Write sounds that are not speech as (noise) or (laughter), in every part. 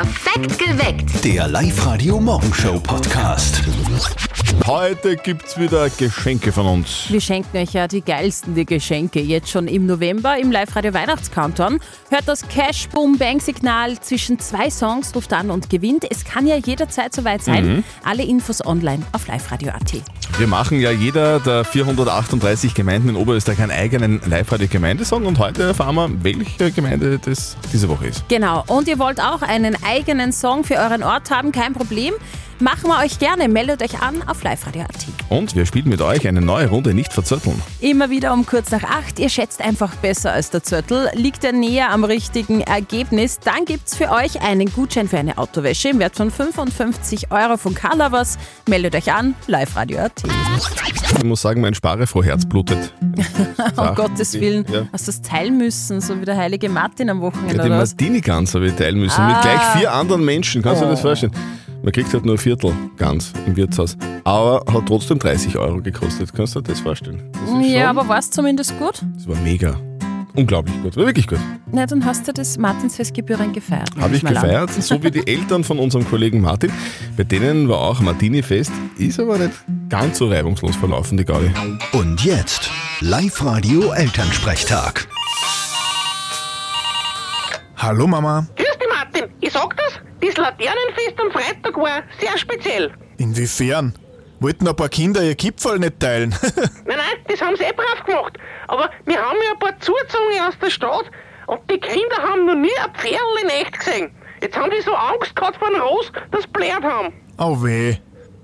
Perfekt geweckt. Der Live-Radio-Morgenshow-Podcast. Heute gibt's wieder Geschenke von uns. Wir schenken euch ja die geilsten die Geschenke. Jetzt schon im November im Live-Radio Weihnachtscountdown. Hört das Cash Boom Bang Signal zwischen zwei Songs, ruft an und gewinnt. Es kann ja jederzeit soweit sein. Alle Infos online auf liveradio.at. Wir machen ja jeder der 438 Gemeinden in Oberösterreich einen eigenen Live-Radio-Gemeindesong und heute erfahren wir, welche Gemeinde das diese Woche ist. Genau. Und ihr wollt auch einen eigenen Song für euren Ort haben? Kein Problem. Machen wir euch gerne. Meldet euch an auf liveradio.at. Und wir spielen mit euch eine neue Runde Nicht verzötteln. Immer wieder um kurz nach acht. Ihr schätzt einfach besser als der Zürtel. Liegt er näher am richtigen Ergebnis, dann gibt's für euch einen Gutschein für eine Autowäsche im Wert von 55 Euro von Carlovers. Meldet euch an, liveradio.at. Ich muss sagen, mein Sparefroh-Herz blutet. (laughs) Um Gottes Willen, Ja. hast du das teilen müssen, so wie der heilige Martin am Wochenende Ja, den oder was? Martini ganz habe ich teilen müssen. Mit Ah. gleich vier anderen Menschen. Kannst du dir das vorstellen? Man kriegt halt nur ein Viertel ganz im Wirtshaus. Aber hat trotzdem 30 Euro gekostet. Kannst du dir das vorstellen? Das ist Ja, schon- aber war es zumindest gut? Das war mega. Unglaublich gut. War wirklich gut. Na, dann hast du das Martinsfestgebühren gefeiert. Habe ich an. gefeiert, so wie die (laughs) Eltern von unserem Kollegen Martin. Bei denen war auch Martini-Fest, ist aber nicht ganz so reibungslos verlaufen, die Gaudi. Und jetzt Live-Radio-Elternsprechtag. Hallo Mama, Grüß dich, Martin. Ich sag das, Laternenfest am Freitag war sehr speziell. inwiefern? Wollten ein paar Kinder ihr Kipferl nicht teilen? (laughs) Nein, nein, das haben sie eh brav gemacht. Aber wir haben ja ein paar Zuzogen aus der Stadt und die Kinder haben noch nie ein Pferdl in echt gesehen. Jetzt haben die so Angst gehabt vor einem Ross, das blärt haben. oh weh.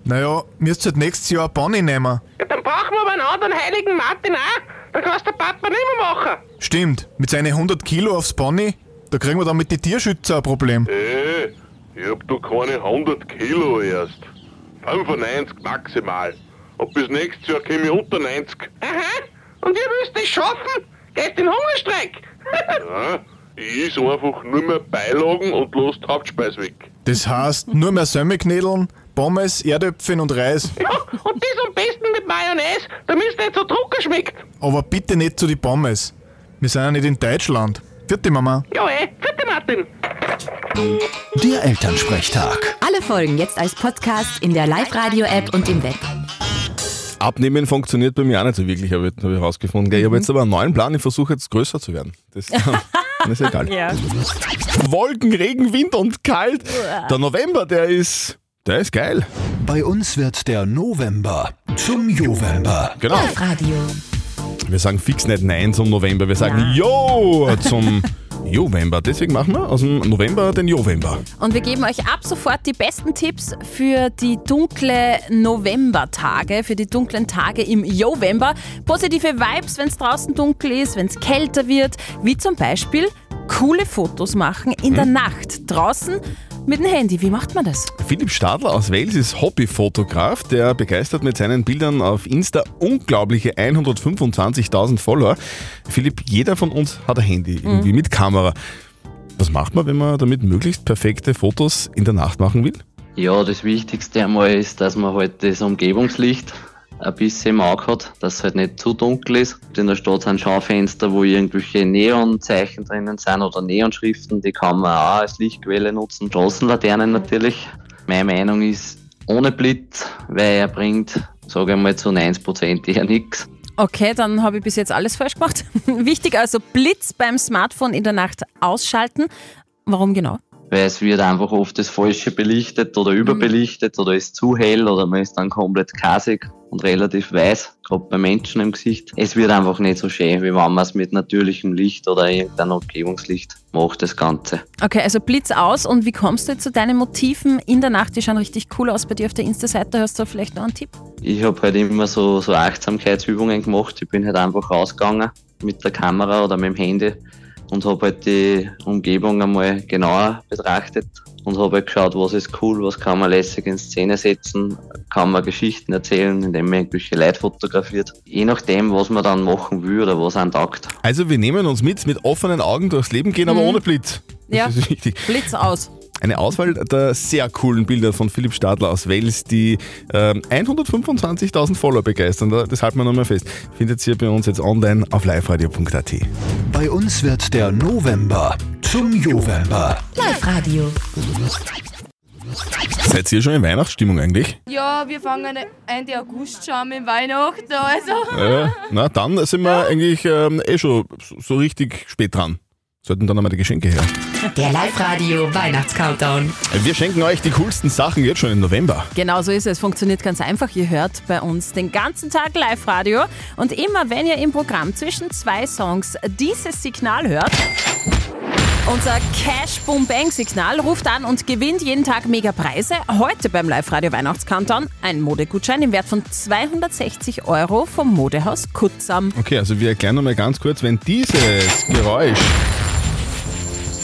Naja, müsst halt nächstes Jahr ein Pony nehmen. Ja, dann brauchen wir aber einen anderen heiligen Martin auch. Dann kannst der Papa nicht mehr machen. Stimmt, mit seinen 100 Kilo aufs Pony, da kriegen wir dann mit den Tierschützer ein Problem. Äh, ich hab da keine 100 Kilo erst. 95 maximal. Und bis nächstes Jahr käme ich unter 90. Aha. Und ihr müsst es schaffen? Geht in Hungerstreik. (laughs) Ja, ich is einfach nur mehr Beilagen und los die Hauptspeise weg. Das heißt, nur mehr Semmelknädeln, Pommes, Erdöpfchen und Reis. ja, und das am besten mit Mayonnaise, damit es nicht so drucker schmeckt. Aber bitte nicht zu die Pommes. Wir sind ja nicht in Deutschland. Vierte Mama. Ja, eh. Vierte Martin. Der Elternsprechtag. Alle Folgen jetzt als Podcast in der Live-Radio-App und im Web. Abnehmen funktioniert bei mir auch nicht so wirklich, habe ich, herausgefunden. Ich habe jetzt aber einen neuen Plan, ich versuche jetzt größer zu werden. Das, (laughs) (laughs) ist egal. Ja. Wolken, Regen, Wind und kalt. Der November, der ist, der ist geil. Bei uns wird der November zum Jovember. Genau. Live-Radio. Wir sagen fix nicht Nein zum November, wir sagen Jo zum Jovember. Deswegen machen wir aus dem November den Jovember. Und wir geben euch ab sofort die besten Tipps für die dunkle Novembertage, für die dunklen Tage im November. Positive Vibes, wenn es draußen dunkel ist, wenn es kälter wird, wie zum Beispiel coole Fotos machen in der Nacht draußen mit dem Handy. Wie macht man das? Philipp Stadler aus Wales ist Hobbyfotograf, der begeistert mit seinen Bildern auf Insta unglaubliche 125.000 Follower. Philipp, jeder von uns hat ein Handy irgendwie mit Kamera. Was macht man, wenn man damit möglichst perfekte Fotos in der Nacht machen will? Ja, das Wichtigste einmal ist, dass man halt das Umgebungslicht ein bisschen im Auge hat, dass es halt nicht zu dunkel ist. In der Stadt sind Schaufenster, wo irgendwelche Neonzeichen drinnen sind oder Neonschriften, die kann man auch als Lichtquelle nutzen. Straßenlaternen natürlich. Meine Meinung ist ohne Blitz, weil er bringt, sage ich mal, zu 90% eher nichts. Okay, dann habe ich bis jetzt alles falsch gemacht. (laughs) Wichtig also Blitz beim Smartphone in der Nacht ausschalten. Warum genau? Weil es wird einfach oft das Falsche belichtet oder überbelichtet oder ist zu hell oder man ist dann komplett kasig und relativ weiß, gerade bei Menschen im Gesicht. Es wird einfach nicht so schön, wie wenn man es mit natürlichem Licht oder irgendeinem Umgebungslicht macht, das Ganze. Okay, also Blitz aus. Und wie kommst du jetzt zu deinen Motiven in der Nacht? Die schauen richtig cool aus bei dir auf der Insta-Seite. Hast du vielleicht noch einen Tipp? Ich habe halt immer so, so Achtsamkeitsübungen gemacht. Ich bin halt einfach rausgegangen mit der Kamera oder mit dem Handy und habe halt die Umgebung einmal genauer betrachtet und habe halt geschaut, was ist cool, was kann man lässig in Szene setzen, kann man Geschichten erzählen, indem man irgendwelche Leute fotografiert. Je nachdem, was man dann machen will oder was einem taugt. Also wir nehmen uns mit, mit offenen Augen durchs Leben gehen, aber ohne Blitz. Das Ja. ist wichtig. Blitz aus. Eine Auswahl der sehr coolen Bilder von Philipp Stadler aus Wales, die ähm, 125.000 Follower begeistern. Da- Das halten wir nochmal fest. Findet ihr bei uns jetzt online auf liveradio.at. Bei uns wird der November zum Jovember. Live-Radio. Seid ihr schon in Weihnachtsstimmung eigentlich? Ja, wir fangen Ende August schon mit Weihnachten, also. Ja, na, dann sind wir eigentlich ähm, eh schon so richtig spät dran. Sollten dann einmal die Geschenke her. Der Live-Radio Weihnachts-Countdown. Wir schenken euch die coolsten Sachen jetzt schon im November. Genau so ist es. Funktioniert ganz einfach. Ihr hört bei uns den ganzen Tag Live-Radio. Und immer wenn ihr im Programm zwischen zwei Songs dieses Signal hört, unser Cash Boom Bang Signal ruft an und gewinnt jeden Tag mega Preise. Heute beim Live-Radio Weihnachts-Countdown ein Modegutschein im Wert von 260 Euro vom Modehaus Kutzam. Okay, also wir erklären nochmal ganz kurz, wenn dieses Geräusch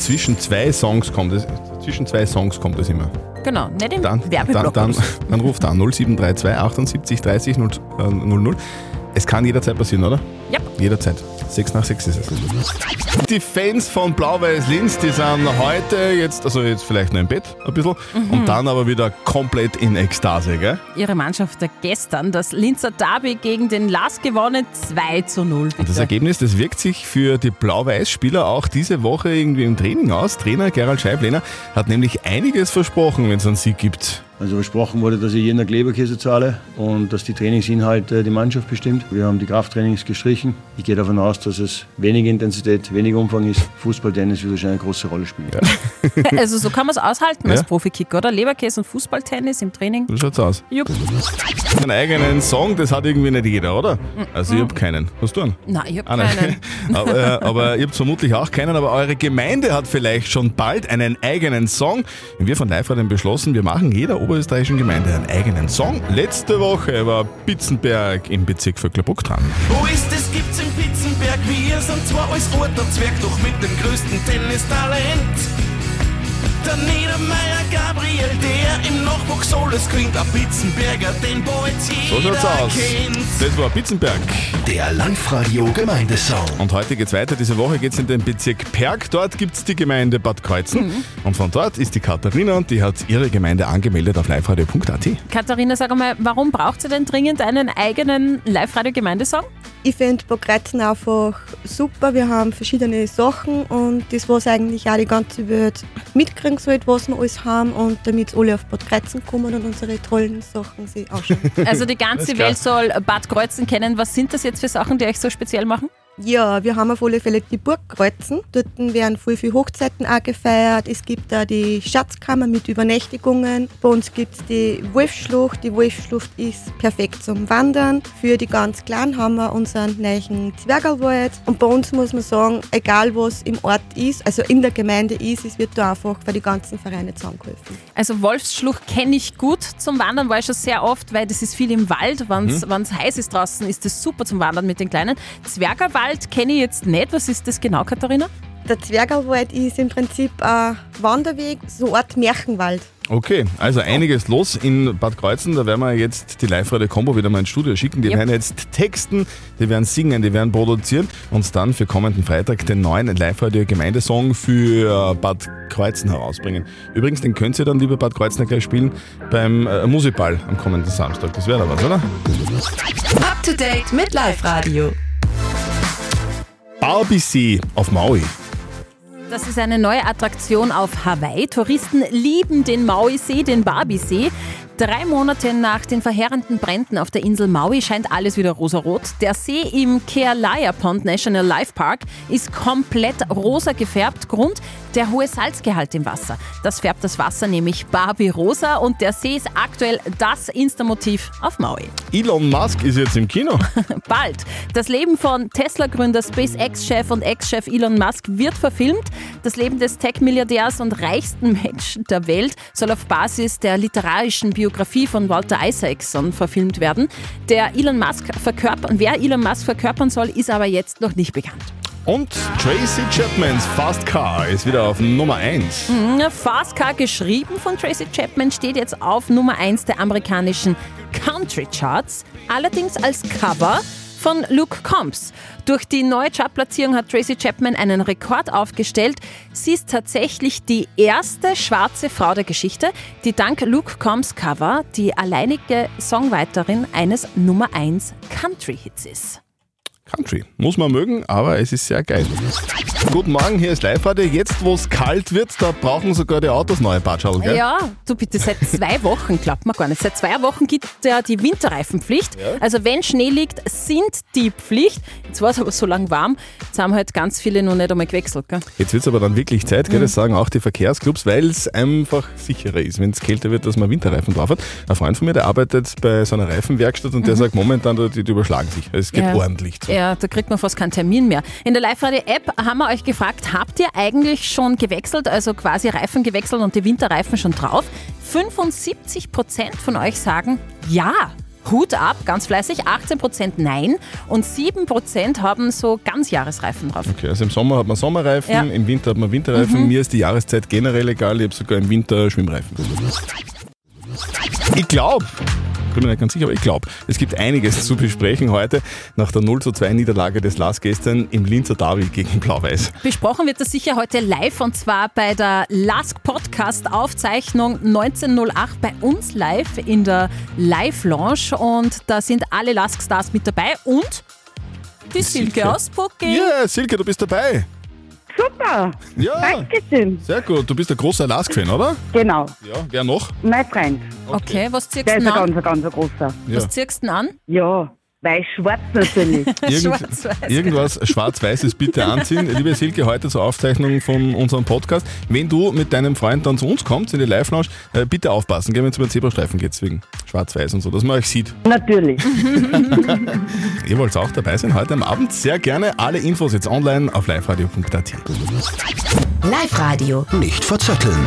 zwischen zwei Songs kommt, es, zwischen zwei Songs kommt es immer. Genau, nicht im Dann, dann, Werbeblock. dann, so. (laughs) dann ruft an 0732 78 30 0, äh, 00. Es kann jederzeit passieren, oder? Ja. Jederzeit. 6 nach 6 ist es. Die Fans von Blau-Weiß Linz, die sind heute jetzt, also jetzt vielleicht noch im Bett ein bisschen Mhm. und dann aber wieder komplett in Ekstase, gell? Ihre Mannschaft hat gestern das Linzer Derby gegen den LAS gewonnen, 2 zu 0. Und das bitte. Ergebnis, das wirkt sich für die Blau-Weiß-Spieler auch diese Woche irgendwie im Training aus. Trainer Gerald Scheiblener hat nämlich einiges versprochen, wenn es einen Sieg gibt. Also versprochen wurde, dass ich jeden Tag Leberkäse zahle und dass die Trainingsinhalte die Mannschaft bestimmt. Wir haben die Krafttrainings gestrichen. Ich gehe davon aus, dass es wenig Intensität, wenig Umfang ist. Fußball, Tennis wird wahrscheinlich eine große Rolle spielen. (laughs) Also so kann man es aushalten als Ja. Profikicker, oder? Leberkäse und Fußballtennis im Training. So schaut's aus. Jupp. Einen eigenen Song, das hat irgendwie nicht jeder, oder? Also ich hab keinen. Hast du einen? Nein, ich habe Ah, keinen. (laughs) aber, äh, aber ihr habt vermutlich auch keinen, aber eure Gemeinde hat vielleicht schon bald einen eigenen Song. Wir von Live haben beschlossen, wir machen jeder oberösterreichischen Gemeinde einen eigenen Song. Letzte Woche war Bitzenberg im Bezirk Vöcklerbruck dran. Wo ist es gibt's in Pitzenberg? Wir sind zwar als alter Zwerg, doch mit dem größten Tennistalent. Der Niedermeier Gabriel, der im Nachwuchs alles gewinnt. Ein Pitzenberger, den So jeder schaut's aus. kennt. Das war Bitzenberg. Der Live-Radio Gemeindesong. Und heute geht's weiter. Diese Woche geht's in den Bezirk Perg. Dort gibt's die Gemeinde Bad Kreuzen. Und von dort ist die Katharina und die hat ihre Gemeinde angemeldet auf liveradio.at. Katharina, sag einmal, warum braucht ihr denn dringend einen eigenen Live-Radio-Gemeindesong? Ich finde Bogretzen einfach super. Wir haben verschiedene Sachen und das, was eigentlich auch die ganze Welt mitkriegen sollte, was wir alles haben und damit alle auf Bad Kreuzen kommen und unsere tollen Sachen sich anschauen. Also die ganze. Welt soll Bad Kreuzen kennen. Was sind das jetzt für Sachen, die euch so speziell machen? Ja, wir haben auf alle Fälle die Burg Kreuzen. Dort werden voll viele Hochzeiten auch gefeiert. Es gibt da die Schatzkammer mit Übernächtigungen. Bei uns gibt es die Wolfsschlucht. Die Wolfsschlucht ist perfekt zum Wandern. Für die ganz Kleinen haben wir unseren neuen Zwergerwald. Und bei uns muss man sagen, egal was im Ort ist, also in der Gemeinde ist, es wird da einfach für die ganzen Vereine zusammengeholfen. Also Wolfsschlucht kenne ich gut zum Wandern, war ich schon sehr oft, weil das ist viel im Wald. Wenn es Mhm. heiß ist draußen, ist das super zum Wandern mit den Kleinen. Zwergerwald kenne ich jetzt nicht. Was ist das genau, Katharina? Der Zwergerwald ist im Prinzip ein Wanderweg, so eine Art Märchenwald. Okay, also einiges los in Bad Kreuzen. Da werden wir jetzt die Live-Radio-Kombo wieder mal ins Studio schicken. Die Yep. werden jetzt texten, die werden singen, die werden produzieren und dann für kommenden Freitag den neuen Live-Radio-Gemeindesong für Bad Kreuzen herausbringen. Übrigens, den könnt ihr dann, liebe Bad Kreuzer, gleich spielen beim äh, Musikball am kommenden Samstag. Das wäre da was, oder? Up to date mit Live-Radio. Barbie See auf Maui. Das ist eine neue Attraktion auf Hawaii. Touristen lieben den Maui-See, den Barbie-See. Drei Monate nach den verheerenden Bränden auf der Insel Maui scheint alles wieder rosarot. Der See im Kealaya Pond National Life Park ist komplett rosa gefärbt. Grund der hohe Salzgehalt im Wasser. Das färbt das Wasser nämlich Barbie rosa und der See ist aktuell das Insta-Motiv auf Maui. Elon Musk ist jetzt im Kino. (laughs) Bald. Das Leben von Tesla-Gründer, SpaceX-Chef und Ex-Chef Elon Musk wird verfilmt. Das Leben des Tech-Milliardärs und reichsten Menschen der Welt soll auf Basis der literarischen Biografie von Walter Isaacson verfilmt werden. Der Elon Musk verkörpern, wer Elon Musk verkörpern soll, ist aber jetzt noch nicht bekannt. Und Tracy Chapmans Fast Car ist wieder auf Nummer 1. Mhm, Fast Car geschrieben von Tracy Chapman steht jetzt auf Nummer 1 der amerikanischen Country Charts. Allerdings als Cover von Luke Combs. Durch die neue Chartplatzierung hat Tracy Chapman einen Rekord aufgestellt. Sie ist tatsächlich die erste schwarze Frau der Geschichte, die dank Luke Combs Cover die alleinige Songwriterin eines Nummer 1 Country-Hits ist. Country. Muss man mögen, aber es ist sehr geil. Guten Morgen, hier ist Live-Radio. Jetzt, wo es kalt wird, da brauchen sogar die Autos neue Patschal, gell? Ja, du bitte, seit zwei Wochen, glaubt man gar nicht, seit zwei Wochen gibt es ja die Winterreifenpflicht. Also wenn Schnee liegt, sind die Pflicht. Jetzt war es aber so lang warm, jetzt haben halt ganz viele noch nicht einmal gewechselt. Gell? Jetzt wird es aber dann wirklich Zeit, gell? Mhm. das sagen auch die Verkehrsclubs, weil es einfach sicherer ist, wenn es kälter wird, dass man Winterreifen drauf hat. Ein Freund von mir, der arbeitet bei so einer Reifenwerkstatt und der Mhm. sagt momentan, die, die überschlagen sich. Es geht Ja. ordentlich zu. Ja, da kriegt man fast keinen Termin mehr. In der Live-Radio-App haben wir euch gefragt, habt ihr eigentlich schon gewechselt, also quasi Reifen gewechselt und die Winterreifen schon drauf? 75% von euch sagen ja. Hut ab, ganz fleißig, 18% nein und 7% haben so Ganzjahresreifen drauf. Okay, also im Sommer hat man Sommerreifen, Ja. im Winter hat man Winterreifen. Mhm. Mir ist die Jahreszeit generell egal, ich habe sogar im Winter Schwimmreifen. Ich glaube, bin mir nicht ganz sicher, aber ich glaube, es gibt einiges zu besprechen heute nach der 0 zu 2 Niederlage des LAS gestern im Linzer Derby gegen Blau-Weiß. Besprochen wird das sicher heute live und zwar bei der Lask Podcast Aufzeichnung 1908 bei uns live in der Live Lounge und da sind alle Lask Stars mit dabei und die Silke aus Pucking. Ja, Silke, du bist dabei. Super. Ja. Dankeschön. Sehr gut, du bist ein großer LASK-Fan, oder? Genau. Ja, wer noch? Mein Freund. Okay, was ziehst Der du ist denn ein an? ganz, ganz großer. Ja. Was ziehst du denn an? Ja, weiß-schwarz natürlich. (laughs) Irgend, irgendwas Schwarz-Weißes bitte anziehen. Liebe Silke, heute zur Aufzeichnung von unserem Podcast. Wenn du mit deinem Freund dann zu uns kommst in die Live-Lounge, äh, bitte aufpassen, wenn es über den Zebrastreifen geht, wegen Schwarz-Weiß und so, dass man euch sieht. Natürlich. (laughs) Ihr wollt auch dabei sein heute am Abend? Sehr gerne. Alle Infos jetzt online auf liveradio.at. Live-Radio. Nicht verzetteln.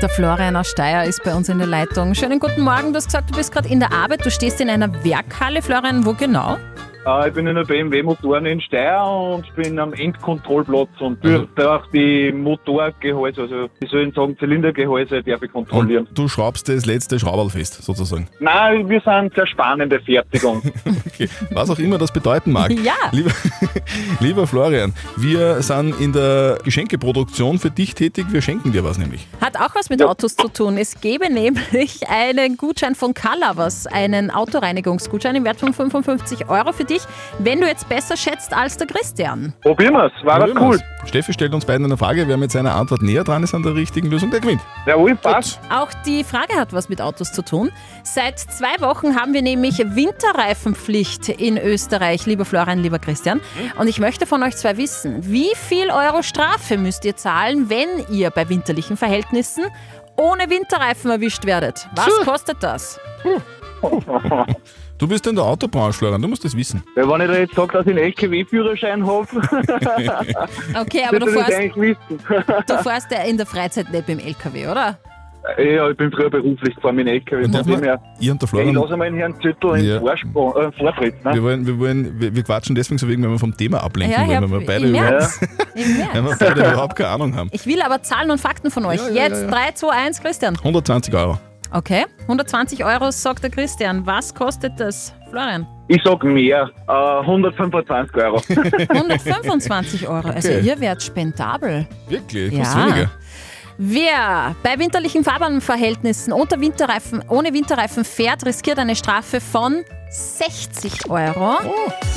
Der Florian aus Steyr ist bei uns in der Leitung. Schönen guten Morgen. Du hast gesagt, du bist gerade in der Arbeit. Du stehst in einer Werkhalle. Florian, wo genau? Äh, ich bin in der BMW Motoren in Steyr und bin am Endkontrollplatz und durch, durch die Motorgehäuse, also wie soll ich sagen, Zylindergehäuse darf ich kontrollieren. Und du schraubst das letzte Schrauberl fest, sozusagen. Nein, wir sind sehr spannende Fertigung. (laughs) Okay. Was auch immer das bedeuten mag. Ja. Lieber, (laughs) lieber Florian, wir sind in der Geschenkeproduktion für dich tätig. Wir schenken dir was nämlich. Hat auch was mit Autos zu tun. Es gäbe nämlich einen Gutschein von Colorwas, einen Autoreinigungsgutschein im Wert von 55 Euro für dich, wenn du jetzt besser schätzt als der Christian. Probieren wir's, war das cool. Steffi stellt uns beiden eine Frage. Wer mit seiner Antwort näher dran ist an der richtigen Lösung, der gewinnt. Jawohl, passt. Auch die Frage hat was mit Autos zu tun. Seit zwei Wochen haben wir nämlich Winterreifenpflicht in Österreich, lieber Florian, lieber Christian. Und ich möchte von euch zwei wissen, wie viel Euro Strafe müsst ihr zahlen, wenn ihr bei winterlichen Verhältnissen ohne Winterreifen erwischt werdet? Was kostet das? (laughs) Du bist in der Autobranche, Florian, du musst das wissen. Ja, wenn ich da jetzt sage, dass ich einen LKW-Führerschein habe, (laughs) Okay, aber du das fährst, eigentlich wissen. du fährst ja in der Freizeit nicht mit dem LKW, oder? ja, ich bin früher beruflich gefahren mit dem LKW. Von dem man- her, Ihr und der ich Florian, lasse mal den Herrn Züttel Ja. in Vorsprung, äh, Vortritt. Ne? wir, wollen, wir, wollen, wir, wir quatschen deswegen so wegen, wenn wir vom Thema ablenken Ja, wollen, weil wir beide, im über, März. Im März. (laughs) weil wir beide überhaupt keine Ahnung haben. Ich will aber Zahlen und Fakten von euch. Ja, ja, Jetzt ja, ja. 3, 2, 1, Christian. 120 Euro. Okay, 120 Euro sagt der Christian. Was kostet das, Florian? Ich sag mehr, äh, 125 Euro. (laughs) 125 Euro. Also ihr werdet spendabel. Wirklich? Ja. Fast weniger. Wer bei winterlichen Fahrbahnverhältnissen unter Winterreifen, ohne Winterreifen fährt, riskiert eine Strafe von 60 Euro.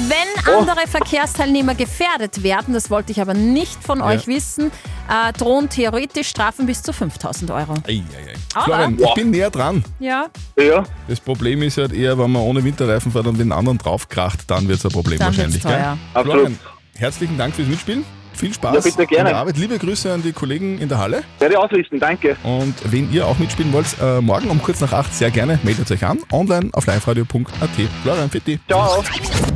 Wenn andere Verkehrsteilnehmer gefährdet werden, das wollte ich aber nicht von Ja. euch wissen, äh, drohen theoretisch Strafen bis zu 5000 Euro. Ei, ei, ei. Florian, ich bin näher dran. Ja, Ja. Das Problem ist halt eher, wenn man ohne Winterreifen fährt und den anderen draufkracht, dann wird es ein Problem Dann wahrscheinlich. teuer. Florian, herzlichen Dank fürs Mitspielen. Viel Spaß Ja, bitte gerne. in der Arbeit. Liebe Grüße an die Kollegen in der Halle. Werde ich ausrichten, danke. Und wenn ihr auch mitspielen wollt, äh, morgen um kurz nach acht sehr gerne, meldet euch an. Online auf liveradio.at. Florian, die. Ciao.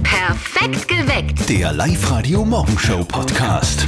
Perfekt geweckt. Der Live-Radio Morgenshow Podcast.